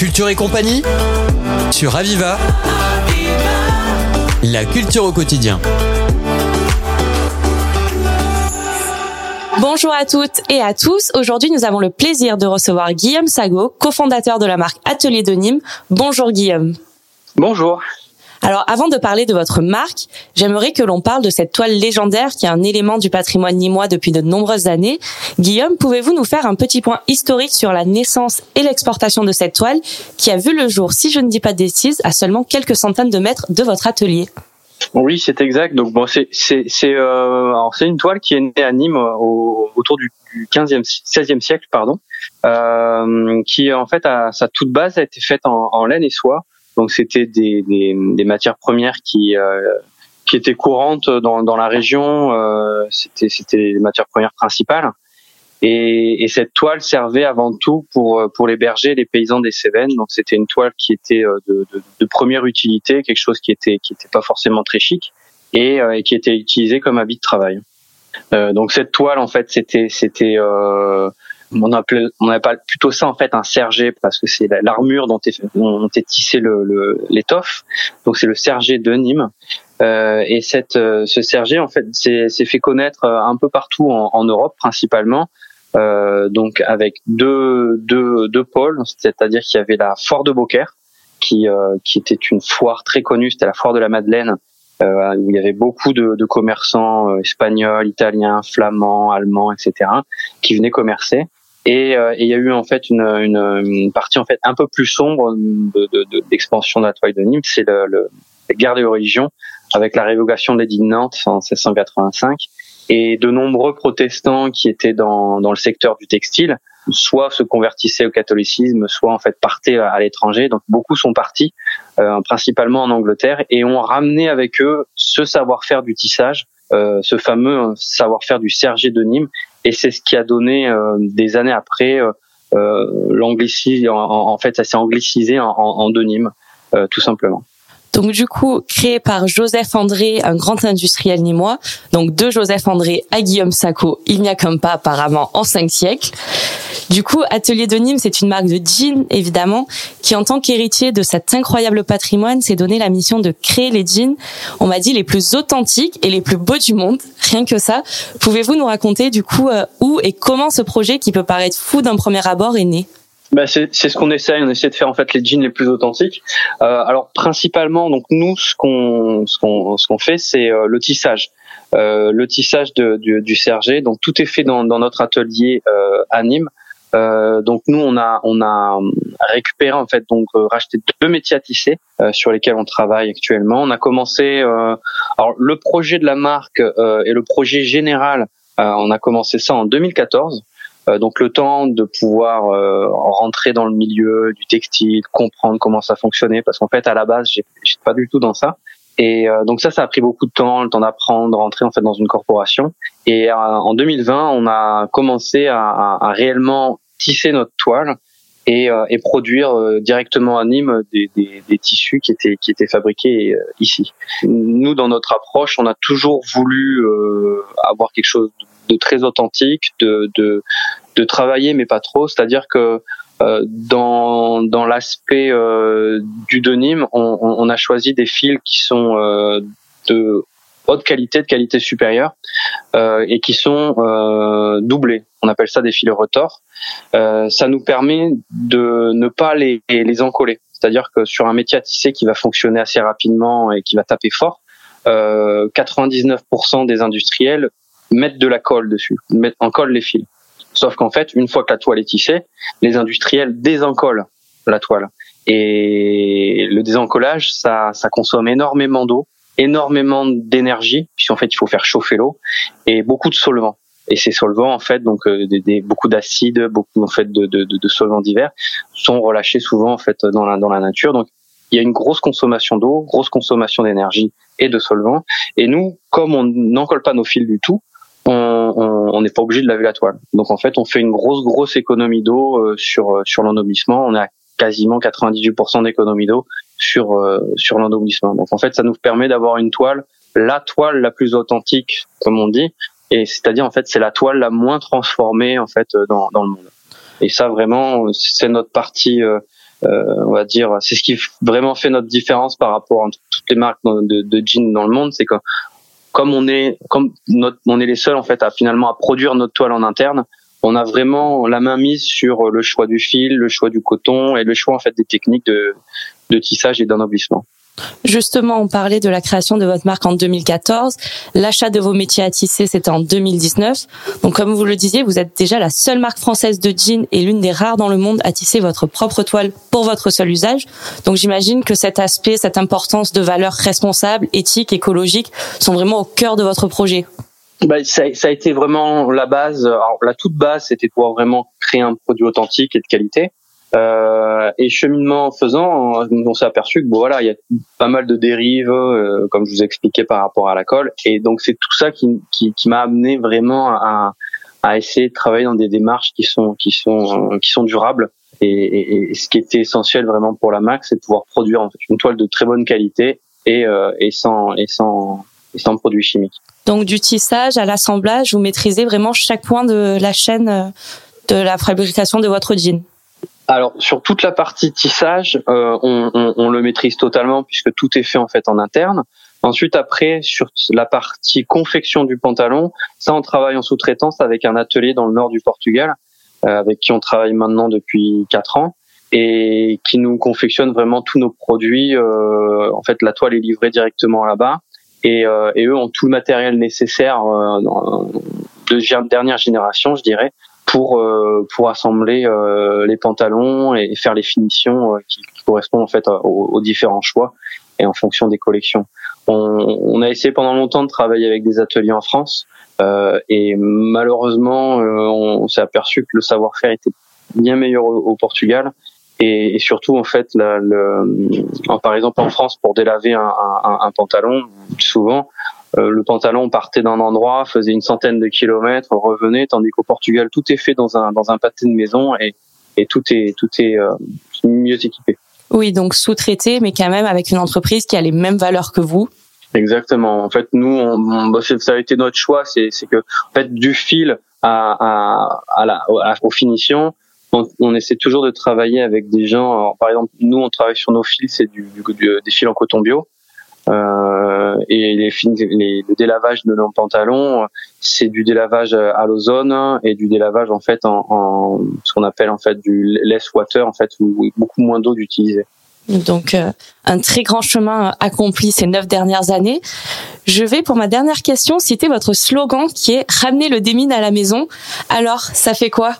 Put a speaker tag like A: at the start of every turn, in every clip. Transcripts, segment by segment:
A: Culture et compagnie sur Aviva. La culture au quotidien.
B: Bonjour à toutes et à tous. Aujourd'hui, nous avons le plaisir de recevoir Guillaume Sago, cofondateur de la marque Atelier de Nîmes. Bonjour Guillaume.
C: Bonjour.
B: Alors, avant de parler de votre marque, j'aimerais que l'on parle de cette toile légendaire qui est un élément du patrimoine nîmois depuis de nombreuses années. Guillaume, pouvez-vous nous faire un petit point historique sur la naissance et l'exportation de cette toile qui a vu le jour, si je ne dis pas de à seulement quelques centaines de mètres de votre atelier?
C: Oui, c'est exact. Donc bon, c'est c'est c'est euh, une toile qui est née à Nîmes autour du 15e 16e siècle pardon, euh, qui en fait à sa toute base a été faite en laine et soie. Donc c'était des, des, des, matières premières qui euh, qui étaient courantes dans, dans la région. Euh, c'était c'était les matières premières principales. Et, et, cette toile servait avant tout pour pour les bergers, les paysans des Cévennes. Donc c'était une toile qui était euh, de, de, de, première utilité, quelque chose qui était qui était pas forcément très chic et, et qui était utilisé comme habit de travail. Euh, donc cette toile en fait c'était c'était euh, on appelait, on appelle plutôt ça en fait un sergé parce que c'est l'armure dont est, dont est tissé le, l'étoffe. Donc c'est le sergé de Nîmes. Euh, et cette, euh, ce sergé en fait s'est fait connaître euh, un peu partout en, en Europe principalement. Euh, donc avec deux, deux, deux pôles, c'est-à-dire qu'il y avait la foire de Beaucaire, qui, euh, qui était une foire très connue, c'était la foire de la Madeleine, euh, où il y avait beaucoup de, de commerçants espagnols, italiens, flamands, allemands, etc., qui venaient commercer. Euh, et il y a eu en fait une, une, une, partie en fait un peu plus sombre d'expansion de, de, de, la toile de Nîmes, c'est le, le, la guerre des religions avec la révocation de l'édit de Nantes en 1685 et de nombreux protestants qui étaient dans, dans le secteur du textile soit se convertissaient au catholicisme, soit en fait partaient à l'étranger. Donc beaucoup sont partis, euh, principalement en Angleterre, et ont ramené avec eux ce savoir-faire du tissage, euh, ce fameux savoir-faire du sergé de Nîmes, et c'est ce qui a donné euh, des années après euh, euh, l'anglicisme. En, fait, ça s'est anglicisé en, en, en tout simplement.
B: Donc du coup, créé par Joseph André, un grand industriel nîmois. Donc de Joseph André à Guillaume Sacco, il n'y a comme pas apparemment en cinq siècles. Du coup, Atelier de Nîmes, c'est une marque de jeans, évidemment, qui en tant qu'héritier de cet incroyable patrimoine s'est donné la mission de créer les jeans, on m'a dit, les plus authentiques et les plus beaux du monde. Rien que ça. Pouvez-vous nous raconter du coup euh, où et comment ce projet qui peut paraître fou d'un premier abord est né?
C: Bah c'est ce qu'on essaye, on essaie de faire en fait les jeans les plus authentiques. Euh, alors principalement, donc nous ce qu'on ce qu'on ce qu'on fait, c'est euh, le tissage, euh, le tissage de, du, du sergé. Donc tout est fait dans, dans notre atelier euh, à Nîmes. Euh, donc nous on a on a récupéré en fait donc euh, racheté deux métiers à tisser sur lesquels on travaille actuellement. On a commencé alors le projet de la marque et le projet général on a commencé ça en 2014. Donc le temps de pouvoir rentrer dans le milieu du textile, comprendre comment ça fonctionnait parce qu'en fait à la base j'étais pas du tout dans ça. Et donc ça, ça a pris beaucoup de temps, le temps d'apprendre, rentrer en fait dans une corporation. Et en 2020, on a commencé à, à, à réellement tisser notre toile et, euh, et produire euh, directement à Nîmes des, des, des, tissus qui étaient qui étaient fabriqués euh, ici. Nous, dans notre approche, on a toujours voulu avoir quelque chose de très authentique, de, de, de travailler mais pas trop. C'est-à-dire que dans, dans l'aspect du denim, on, on, a choisi des fils qui sont de haute qualité, de qualité supérieure, euh, et qui sont euh, doublés. On appelle ça des fils retors. Euh, ça nous permet de ne pas les, les encoller. C'est-à-dire que sur un métier à tisser qui va fonctionner assez rapidement et qui va taper fort, 99% des industriels mettent de la colle dessus, mettent, encollent les fils. Sauf qu'en fait, une fois que la toile est tissée, les industriels désencollent la toile. Et le désencollage, ça, ça consomme énormément d'eau, énormément d'énergie, puisqu'en fait il faut faire chauffer l'eau et beaucoup de solvants. Et ces solvants, en fait, donc euh, des, beaucoup d'acides, beaucoup en fait de, de, de, solvants divers, sont relâchés souvent en fait dans la dans la nature. Donc il y a une grosse consommation d'eau, grosse consommation d'énergie et de solvants. Et nous, comme on n'encolle pas nos fils du tout, on n'est pas obligé de laver la toile. Donc en fait, on fait une grosse grosse économie d'eau euh, sur euh, sur l'ennoblissement. On à quasiment 98% d'économie d'eau sur euh, sur l'endommissement. Donc en fait, ça nous permet d'avoir une toile, la toile la plus authentique, comme on dit, et c'est-à-dire en fait c'est la toile la moins transformée en fait dans dans le monde. Et ça vraiment, c'est notre partie euh, on va dire, c'est ce qui vraiment fait notre différence par rapport à toutes les marques de, de jeans dans le monde, c'est que comme on est comme notre, on est les seuls en fait à finalement à produire notre toile en interne, on a vraiment la main mise sur le choix du fil, le choix du coton et le choix en fait des techniques de, de tissage et d'ennoblissement.
B: Justement, on parlait de la création de votre marque en 2014. L'achat de vos métiers à tisser, c'était en 2019. Donc, comme vous le disiez, vous êtes déjà la seule marque française de jeans et l'une des rares dans le monde à tisser votre propre toile pour votre seul usage. Donc, j'imagine que cet aspect, cette importance de valeurs responsables, éthiques, écologiques sont vraiment au cœur de votre projet.
C: Bah, ça, ça, a été vraiment la base. Alors, la toute base, c'était pouvoir vraiment créer un produit authentique et de qualité. Euh, et cheminement faisant, on s'est aperçu que bon voilà, il y a pas mal de dérives, euh, comme je vous expliquais par rapport à la colle. Et donc c'est tout ça qui, qui, qui m'a amené vraiment à, à essayer de travailler dans des démarches qui sont qui sont qui sont durables. Et, et, et ce qui était essentiel vraiment pour la Max, c'est de pouvoir produire en fait, une toile de très bonne qualité et, euh, et sans et sans et sans produits chimiques.
B: Donc du tissage à l'assemblage, vous maîtrisez vraiment chaque point de la chaîne euh, de la fabrication de votre jean.
C: Alors sur toute la partie tissage, euh, on, on, on, le maîtrise totalement puisque tout est fait en fait en interne. Ensuite, après, sur la partie confection du pantalon, ça, on travaille en sous-traitance avec un atelier dans le nord du Portugal, euh, avec qui on travaille maintenant depuis quatre ans et qui nous confectionne vraiment tous nos produits. Euh, en fait, la toile est livrée directement là-bas et, euh, et, eux ont tout le matériel nécessaire euh, de dernière génération, je dirais, pour euh, pour assembler euh, les pantalons et faire les finitions euh, qui, correspondent en fait aux, différents choix et en fonction des collections. On, on, a essayé pendant longtemps de travailler avec des ateliers en France et malheureusement on, s'est aperçu que le savoir-faire était bien meilleur au, Portugal et, surtout en fait la, le, par exemple en France pour délaver un, un, un pantalon souvent le pantalon partait d'un endroit, faisait une centaine de kilomètres, revenait, tandis qu'au Portugal, tout est fait dans un, dans un pâté de maison et, et tout est, tout est euh, mieux équipé.
B: Oui, donc sous-traité, mais quand même avec une entreprise qui a les mêmes valeurs que vous.
C: Exactement. En fait, nous, on, bah, ça a été notre choix, c'est que en fait du fil à, à, à la, aux finitions, on, on, essaie toujours de travailler avec des gens. par exemple, nous, on travaille sur nos fils, c'est du, du, des fils en coton bio. Euh, et les, les, le délavage de nos pantalons, c'est du délavage à l'ozone et du délavage en fait en, en ce qu'on appelle en fait du less water en fait où beaucoup moins d'eau d'utiliser.
B: Donc euh, un très grand chemin accompli ces neuf dernières années. Je vais pour ma dernière question citer votre slogan qui est ramener le démine à la maison. Alors ça fait quoi?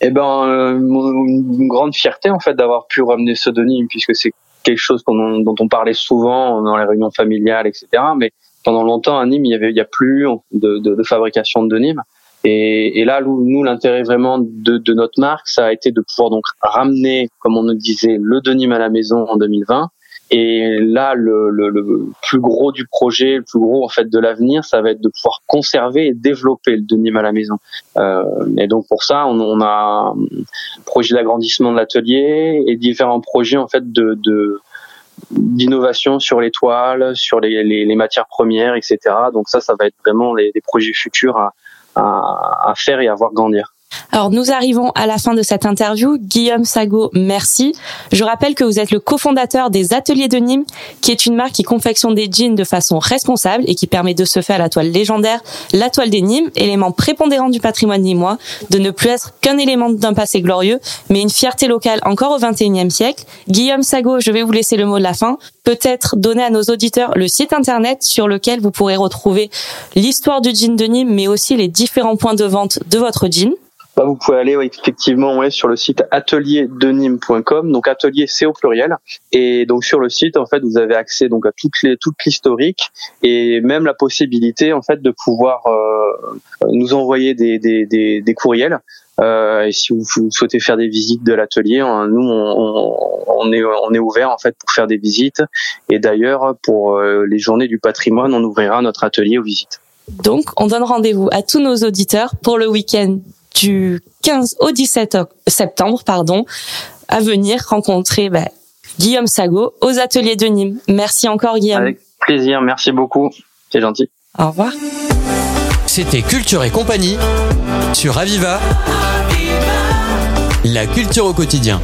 C: Eh ben euh, une grande fierté en fait d'avoir pu ramener ce Denis puisque c'est quelque chose dont on parlait souvent dans les réunions familiales, etc. Mais pendant longtemps, à Nîmes, il y avait, il y a plus de, fabrication de Nîmes. Et, et là, nous, l'intérêt vraiment de, de, notre marque, ça a été de pouvoir donc ramener, comme on nous disait, le denim à la maison en 2020 et là, le, le, le, plus gros du projet, le plus gros en fait de l'avenir, ça va être de pouvoir conserver et développer le denim à la maison. Euh, et donc pour ça, on, on a un projet d'agrandissement de l'atelier et différents projets en fait de, de d'innovation sur les toiles, sur les, les, les, matières premières, etc. Donc ça, ça va être vraiment les, projets futurs à, à, à faire et à voir grandir.
B: Alors nous arrivons à la fin de cette interview. Guillaume Sago, merci. Je rappelle que vous êtes le cofondateur des Ateliers de Nîmes, qui est une marque qui confectionne des jeans de façon responsable et qui permet de se faire la toile légendaire, la toile des Nîmes, élément prépondérant du patrimoine nîmois, de ne plus être qu'un élément d'un passé glorieux, mais une fierté locale encore au XXIe siècle. Guillaume Sago, je vais vous laisser le mot de la fin. Peut-être donner à nos auditeurs le site internet sur lequel vous pourrez retrouver l'histoire du jean de Nîmes, mais aussi les différents points de vente de votre jean.
C: Bah, vous pouvez aller effectivement ouais, sur le site atelierdenim.com. Donc atelier c'est au pluriel. Et donc sur le site en fait vous avez accès donc à toutes les toute l'historique et même la possibilité en fait de pouvoir euh, nous envoyer des, des, des, des courriels. Euh, et si vous, souhaitez faire des visites de l'atelier, hein, nous on, on, est on est ouvert en fait pour faire des visites. Et d'ailleurs pour euh, les journées du patrimoine, on ouvrira notre atelier aux visites.
B: Donc, on donne rendez-vous à tous nos auditeurs pour le week-end du 15 au 17 septembre, pardon, à venir rencontrer bah, Guillaume Sago aux ateliers de Nîmes. Merci encore Guillaume.
C: Avec plaisir, merci beaucoup, c'est gentil.
B: Au revoir.
A: C'était Culture et compagnie sur Aviva. La culture au quotidien.